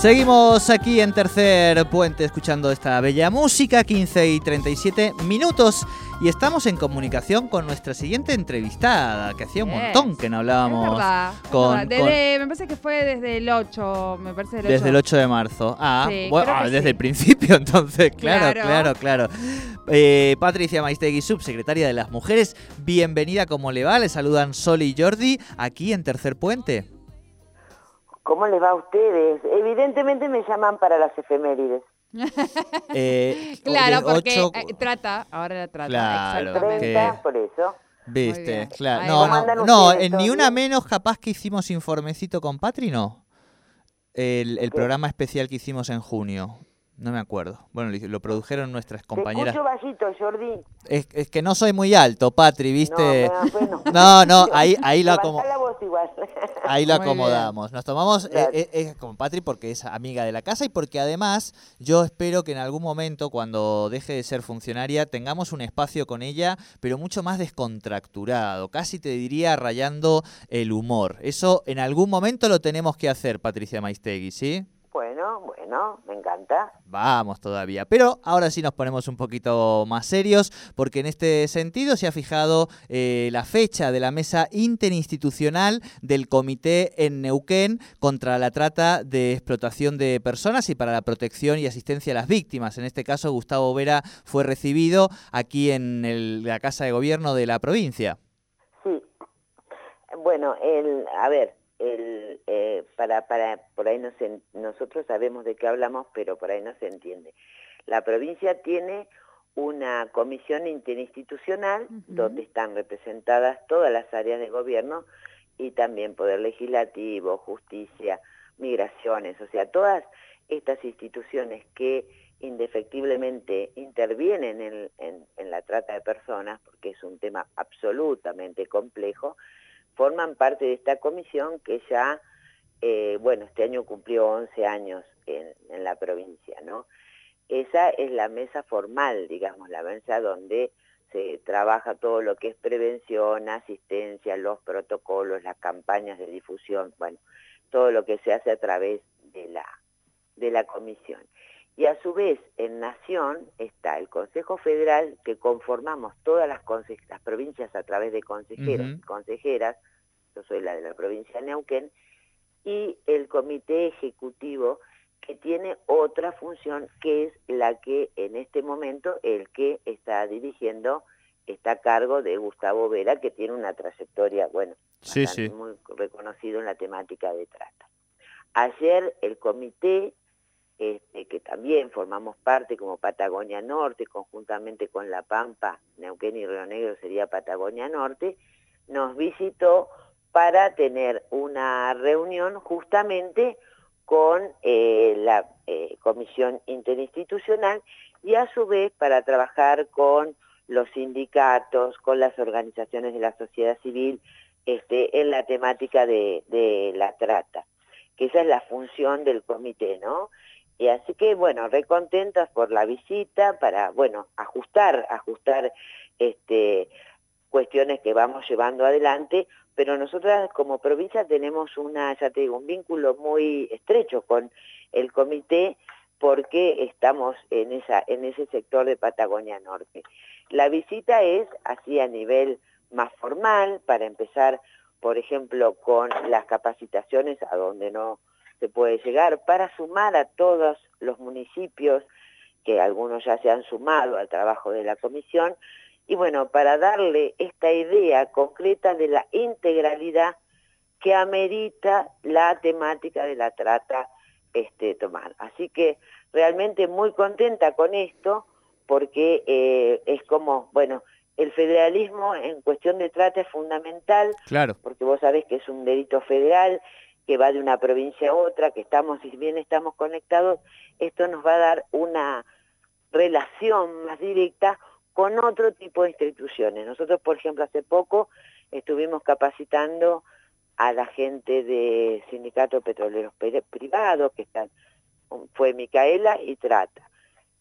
Seguimos aquí en Tercer Puente escuchando esta bella música, 15 y 37 minutos. Y estamos en comunicación con nuestra siguiente entrevistada, que hacía un montón que no hablábamos Es verdad, es con. Desde- Me parece que fue desde el 8, me parece del 8. desde el 8 de marzo. Ah, Sí, bueno, ah, desde sí. el principio entonces, claro, claro, Claro. claro. Eh, Patricia Maistegui, subsecretaria de las Mujeres, bienvenida, ¿cómo le va? Le saludan Sol y Jordi aquí en Tercer Puente. ¿Cómo les va a ustedes? Evidentemente me llaman para las efemérides. Eh, Claro, porque ocho- eh, trata, ahora la trata, Claro, exactamente. 30, que- por eso. Viste, claro. No, no, ¿Cómo andan no, en ¿Todo ni una menos capaz que hicimos informecito con Patri, no. El, el programa especial que hicimos en junio. No me acuerdo. Bueno, lo- lo produjeron nuestras compañeras. Te bajito, Jordi. Es, es que no soy muy alto, Patri, ¿viste? No, bueno. No, no, ahí, ahí la voz igual. Ahí lo acomodamos. Nos tomamos eh, eh, con Patri porque es amiga de la casa y porque además yo espero que en algún momento, cuando deje de ser funcionaria, tengamos un espacio con ella, pero mucho más descontracturado, casi te diría rayando el humor. Eso en algún momento lo tenemos que hacer, Patricia Maistegui, ¿sí? Bueno, bueno, me encanta. Vamos todavía. Pero ahora sí nos ponemos un poquito más serios, porque en este sentido se ha fijado eh, la fecha de la mesa interinstitucional del Comité en Neuquén contra la trata de explotación de personas y para la protección y asistencia a las víctimas. En este caso, Gustavo Vera fue recibido aquí en el- la Casa de Gobierno de la provincia. Sí. Bueno, el, a ver, el, eh, para, para, por ahí no se, nosotros sabemos de qué hablamos, pero por ahí no se entiende. La provincia tiene una comisión interinstitucional donde están representadas todas las áreas de gobierno y también Poder Legislativo, Justicia, Migraciones, o sea, todas estas instituciones que indefectiblemente intervienen en, en- en la trata de personas, porque es un tema absolutamente complejo, forman parte de esta comisión que ya, eh, bueno, este año cumplió 11 años en, en la provincia, ¿no? Esa es la mesa formal, digamos, la mesa donde se trabaja todo lo que es prevención, asistencia, los protocolos, las campañas de difusión, bueno, todo lo que se hace a través de la, de la comisión. Y a su vez, en Nación está el Consejo Federal, que conformamos todas las, las provincias a través de consejeros y consejeras, yo soy la de la provincia de Neuquén, y el Comité Ejecutivo, que tiene otra función, que es la que en este momento el que está dirigiendo está a cargo de Gustavo Vera, que tiene una trayectoria, bueno, Sí, muy reconocido en la temática de trata. Ayer el comité, este, que también formamos parte como Patagonia Norte, conjuntamente con La Pampa, Neuquén y Río Negro sería Patagonia Norte, nos visitó para tener una reunión justamente con eh, la eh, Comisión Interinstitucional y a su vez para trabajar con los sindicatos, con las organizaciones de la sociedad civil este, en la temática de, la trata, que esa es la función del comité, ¿no? Y así que, bueno, recontentas por la visita para, bueno, ajustar, ajustar este, cuestiones que vamos llevando adelante, pero nosotras como provincia tenemos una, ya te digo, un vínculo muy estrecho con el comité porque estamos en, esa, en ese sector de Patagonia Norte. La visita es así a nivel más formal, para empezar, por ejemplo, con las capacitaciones a donde no se puede llegar, para sumar a todos los municipios, que algunos ya se han sumado al trabajo de la comisión, y bueno, para darle esta idea concreta de la integralidad que amerita la temática de la trata este, tomar. Así que realmente muy contenta con esto, porque eh, es como, bueno, el federalismo en cuestión de trata es fundamental, Claro. porque vos sabés que es un delito federal que va de una provincia a otra, que estamos, si bien estamos conectados, esto nos va a dar una relación más directa con otro tipo de instituciones. Nosotros, por ejemplo, hace poco estuvimos capacitando a la gente de Sindicato Petroleros Pe- Privados, que están, fue Micaela y Trata.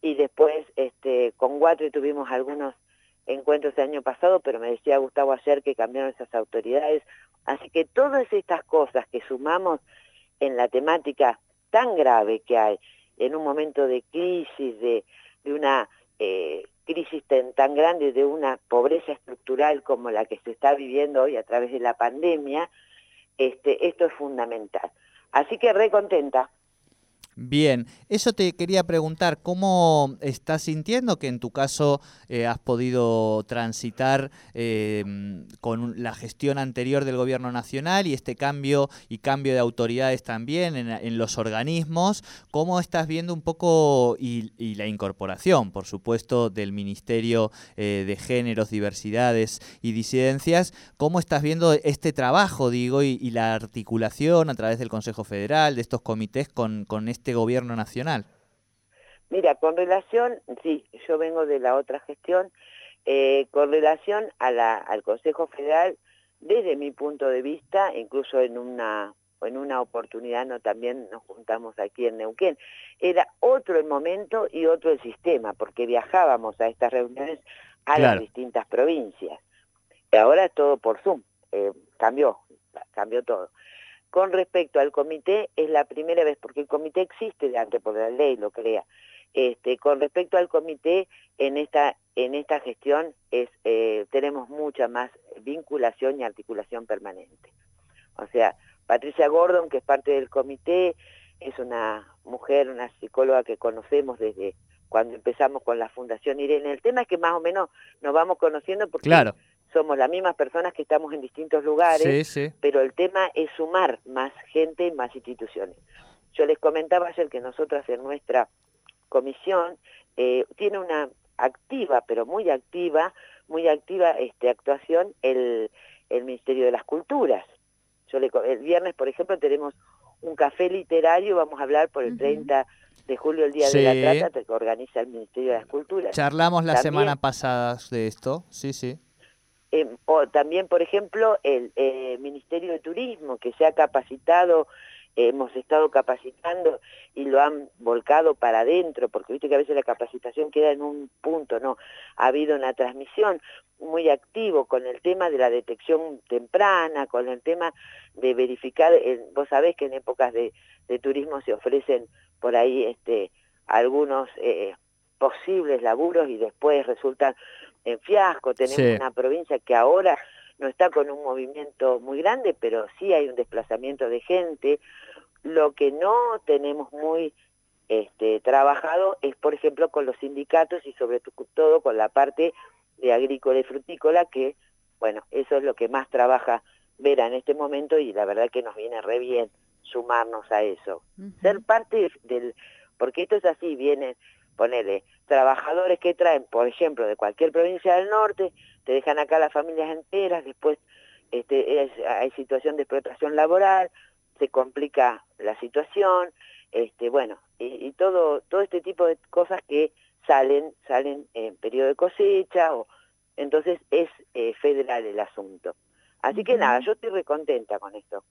Y después este, con Guatri tuvimos algunos encuentros el año pasado, pero me decía Gustavo ayer que cambiaron esas autoridades. Así que todas estas cosas que sumamos en la temática tan grave que hay en un momento de crisis, de, de una eh, crisis tan, grande, de una pobreza estructural como la que se está viviendo hoy a través de la pandemia, este, esto es fundamental. Así que re contenta. Bien, eso te quería preguntar, ¿cómo estás sintiendo que en tu caso eh, has podido transitar eh, con la gestión anterior del gobierno nacional y este cambio y cambio de autoridades también en, los organismos? ¿Cómo estás viendo un poco y, la incorporación, por supuesto, del Ministerio eh, de Géneros, Diversidades y Disidencias? ¿Cómo estás viendo este trabajo, digo, y, la articulación a través del Consejo Federal, de estos comités con, con este este gobierno nacional? Mira, con relación, sí, yo vengo de la otra gestión, eh, con relación a la, al Consejo Federal, desde mi punto de vista, incluso en una en una oportunidad no también nos juntamos aquí en Neuquén. Era otro el momento y otro el sistema, porque viajábamos a estas reuniones a las distintas provincias. Y ahora todo por Zoom, eh, cambió, cambió todo. Con respecto al comité, es la primera vez, porque el comité existe de antes por la ley, lo crea. Este, con respecto al comité, en esta, en esta gestión es, eh, tenemos mucha más vinculación y articulación permanente. O sea, Patricia Gordon, que es parte del comité, es una mujer, una psicóloga que conocemos desde cuando empezamos con la Fundación Irene. El tema es que más o menos nos vamos conociendo porque claro somos las mismas personas que estamos en distintos lugares, pero el tema es sumar más gente y más instituciones. Yo les comentaba ayer que nosotras en nuestra comisión eh, tiene una activa, pero muy activa, muy activa este, actuación el, el Ministerio de las Culturas. Yo le, el viernes, por ejemplo, tenemos un café literario, vamos a hablar por el 30 de julio, el Día de la Trata, que organiza el Ministerio de las Culturas. Charlamos la semana pasada de esto, sí, sí. Em, o también, por ejemplo, el eh, Ministerio de Turismo, que se ha capacitado, hemos estado capacitando y lo han volcado para adentro, porque viste que a veces la capacitación queda en un punto, ¿no? Ha habido una transmisión muy activo con el tema de la detección temprana, con el tema de verificar, vos sabés que en épocas de, turismo se ofrecen por ahí este, algunos eh, posibles laburos y después resultan en fiasco, tenemos una provincia que ahora no está con un movimiento muy grande, pero sí hay un desplazamiento de gente. Lo que no tenemos muy este, trabajado es, por ejemplo, con los sindicatos y sobre todo con la parte de agrícola y frutícola, que, bueno, eso es lo que más trabaja Vera en este momento y la verdad que nos viene re bien sumarnos a eso. Ser parte del... Porque esto es así, viene ponele, trabajadores que traen, por ejemplo, de cualquier provincia del norte, te dejan acá las familias enteras, después este, hay situación de explotación laboral, se complica la situación, este, bueno, y, todo, todo este tipo de cosas que salen, salen en periodo de cosecha, o, entonces es eh, federal el asunto. Así que nada, yo estoy recontenta con esto.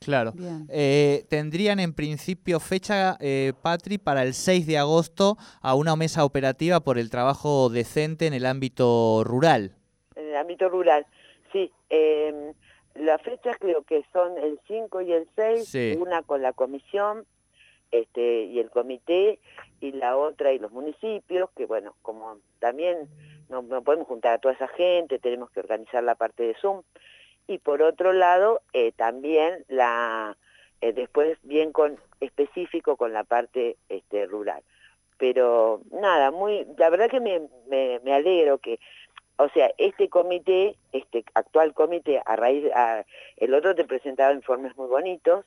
Claro. Eh, tendrían en principio fecha, eh, Patri, para el 6 de agosto a una mesa operativa por el trabajo decente en el ámbito rural. En el ámbito rural, sí. Eh, las fechas creo que son el 5 y el 6, una con la comisión este, y el comité, y la otra y los municipios, que bueno, como también no, no podemos juntar a toda esa gente, tenemos que organizar la parte de Zoom y por otro lado eh, también la eh, después bien con específico con la parte este, rural. Pero nada muy la verdad que me, me, alegro que o sea este comité este actual comité a raíz a, el otro te presentaba informes muy bonitos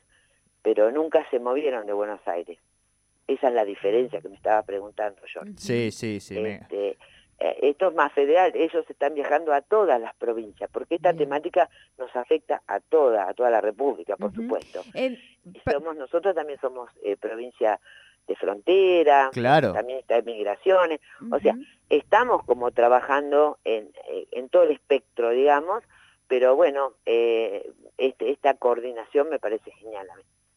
pero nunca se movieron de Buenos Aires. Esa es la diferencia que me estaba preguntando yo. Sí sí sí este, esto es más federal, ellos están viajando a todas las provincias, porque esta temática nos afecta a toda, a toda la República, por supuesto. somos, nosotros también somos eh, provincia de frontera, claro. también está en migraciones, o sea, estamos como trabajando en, eh, en, todo el espectro, digamos, pero bueno, este, esta coordinación me parece genial.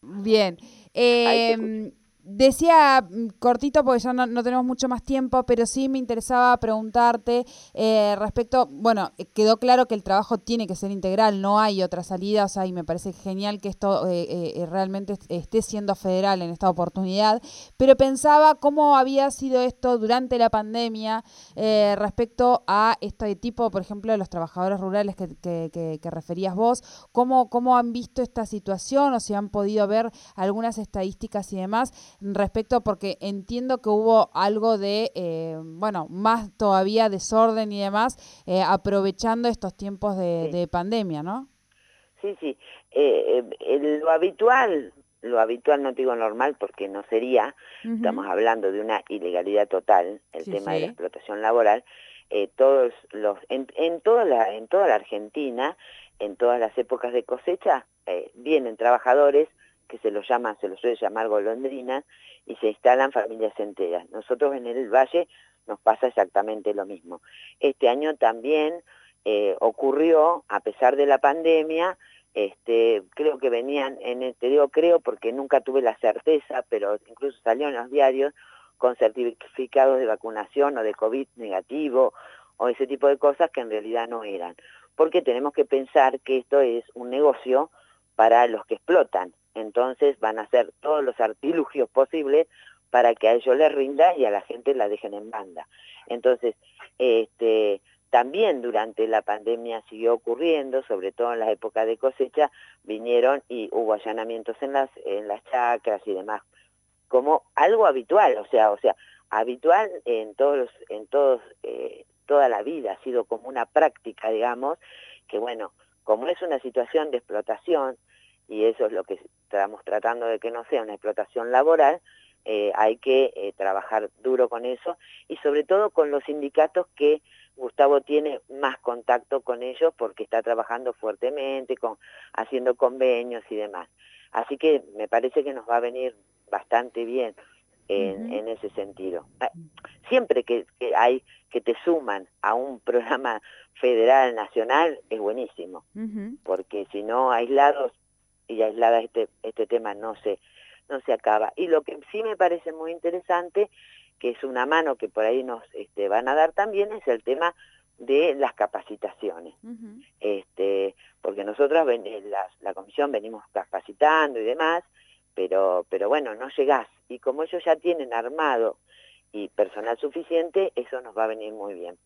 Bien. Eh, decía mm, cortito porque ya no, tenemos mucho más tiempo, pero sí me interesaba preguntarte eh, respecto, bueno, eh, quedó claro que el trabajo tiene que ser integral, no hay otra salida, o sea, y me parece genial que esto eh, realmente esté siendo federal en esta oportunidad, pero pensaba cómo había sido esto durante la pandemia respecto a este tipo, por ejemplo, de los trabajadores rurales que, que, referías vos, cómo, cómo han visto esta situación o si han podido ver algunas estadísticas y demás respecto, porque entiendo que hubo algo de, eh, bueno, más todavía desorden y demás, eh, aprovechando estos tiempos de, pandemia, ¿no? Sí, sí. Eh, lo habitual, lo habitual no digo normal porque no sería, estamos hablando de una ilegalidad total, el tema de la explotación laboral, todos los, en, en, toda la, en toda la Argentina, en todas las épocas de cosecha, vienen trabajadores que se lo llama, se lo suele llamar golondrina, y se instalan familias enteras. Nosotros en el Valle nos pasa exactamente lo mismo. Este año también eh, ocurrió, a pesar de la pandemia, este, creo que venían, en el, te digo creo porque nunca tuve la certeza, pero incluso salió en los diarios con certificados de vacunación o de COVID negativo o ese tipo de cosas que en realidad no eran. Porque tenemos que pensar que esto es un negocio para los que explotan entonces van a hacer todos los artilugios posibles para que a ellos les rinda y a la gente la dejen en banda. Entonces, este, también durante la pandemia siguió ocurriendo, sobre todo en las épocas de cosecha, vinieron y hubo allanamientos en las, en las chacras y demás, como algo habitual, o sea, o sea, habitual en todos, en todos, eh, toda la vida, ha sido como una práctica, digamos, que bueno, como es una situación de explotación, y eso es lo que estamos tratando de que no sea una explotación laboral, eh, hay que eh, trabajar duro con eso y sobre todo con los sindicatos que Gustavo tiene más contacto con ellos porque está trabajando fuertemente, con, haciendo convenios y demás. Así que me parece que nos va a venir bastante bien en, ese sentido. Ah, siempre que, hay que te suman a un programa federal, nacional, es buenísimo, porque si no, aislados y aislada este, este tema no se, no se acaba. Y lo que sí me parece muy interesante, que es una mano que por ahí nos este, van a dar también, es el tema de las capacitaciones. este, porque nosotros, la, la comisión, venimos capacitando y demás, pero, pero bueno, no llegás. Y como ellos ya tienen armado y personal suficiente, eso nos va a venir muy bien.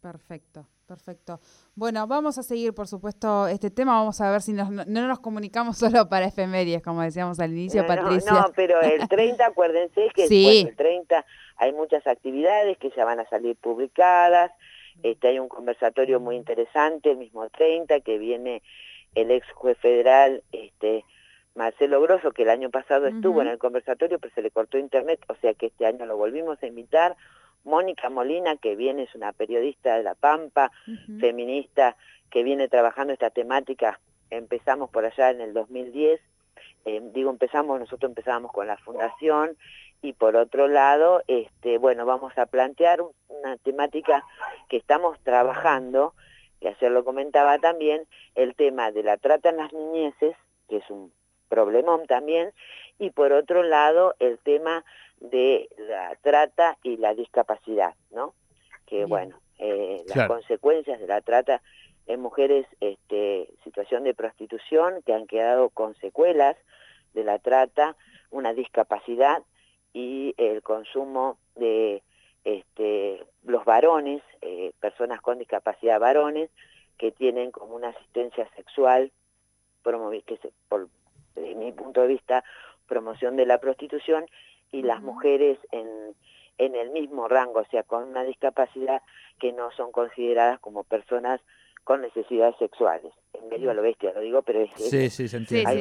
Perfecto, perfecto. Bueno, vamos a seguir, por supuesto, este tema. Vamos a ver si nos, no, nos comunicamos solo para efemérides, como decíamos al inicio, Patricia. No, pero el 30, acuérdense que sí. el 30 hay muchas actividades que ya van a salir publicadas. Este, hay un conversatorio muy interesante, el mismo 30, que viene el ex juez federal, este, Marcelo Grosso, que el año pasado estuvo en el conversatorio, pero se le cortó internet, o sea que este año lo volvimos a invitar Mónica Molina, que viene, es una periodista de La Pampa, feminista, que viene trabajando esta temática, empezamos por allá en el 2010, eh, digo empezamos, nosotros empezábamos con la fundación, y por otro lado, este, bueno, vamos a plantear una temática que estamos trabajando, que ayer lo comentaba también, el tema de la trata en las niñeces, que es un problemón también, y por otro lado el tema de la trata y la discapacidad, ¿no? Que bueno, eh, las consecuencias de la trata en mujeres, este, situación de prostitución, que han quedado con secuelas de la trata, una discapacidad y el consumo de este, los varones, eh, personas con discapacidad varones, que tienen como una asistencia sexual, que se, por, desde mi punto de vista, promoción de la prostitución y las mujeres en, en el mismo rango, o sea, con una discapacidad que no son consideradas como personas con necesidades sexuales. En medio a lo bestia lo digo, pero es, es un tema,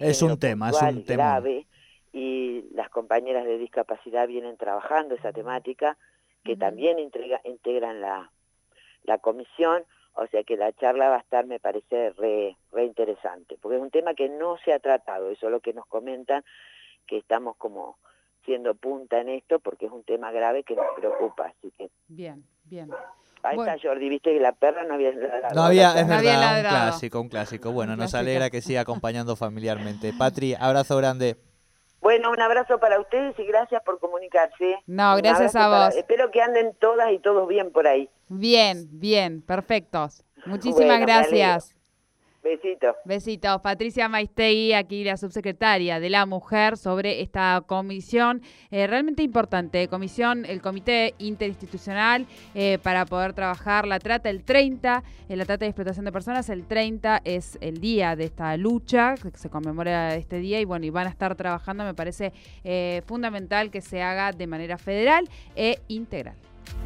es un tema grave y las compañeras de discapacidad vienen trabajando esa temática que también integran la, la comisión, o sea que la charla va a estar, me parece, re, re interesante, porque es un tema que no se ha tratado, eso es lo que nos comentan, que estamos como siendo punta en esto porque es un tema grave que nos preocupa, así que... Bien, bien. Ahí está Jordi, viste que la perra no había ladrado. No había, es verdad, un clásico, un clásico. Bueno, nos alegra que siga acompañando familiarmente. Patri, abrazo grande. Bueno, un abrazo para ustedes y gracias por comunicarse. No, gracias a vos. espero que anden todas y todos bien por ahí. Bien, bien, perfectos. Muchísimas gracias. Besitos. Besitos. Patricia Maistegui, aquí la subsecretaria de la Mujer, sobre esta comisión eh, realmente importante, comisión, el Comité Interinstitucional eh, para poder trabajar la trata el 30, eh, la trata de explotación de personas, el 30 es el día de esta lucha, que se conmemora este día y bueno, y van a estar trabajando, me parece fundamental que se haga de manera federal e integral.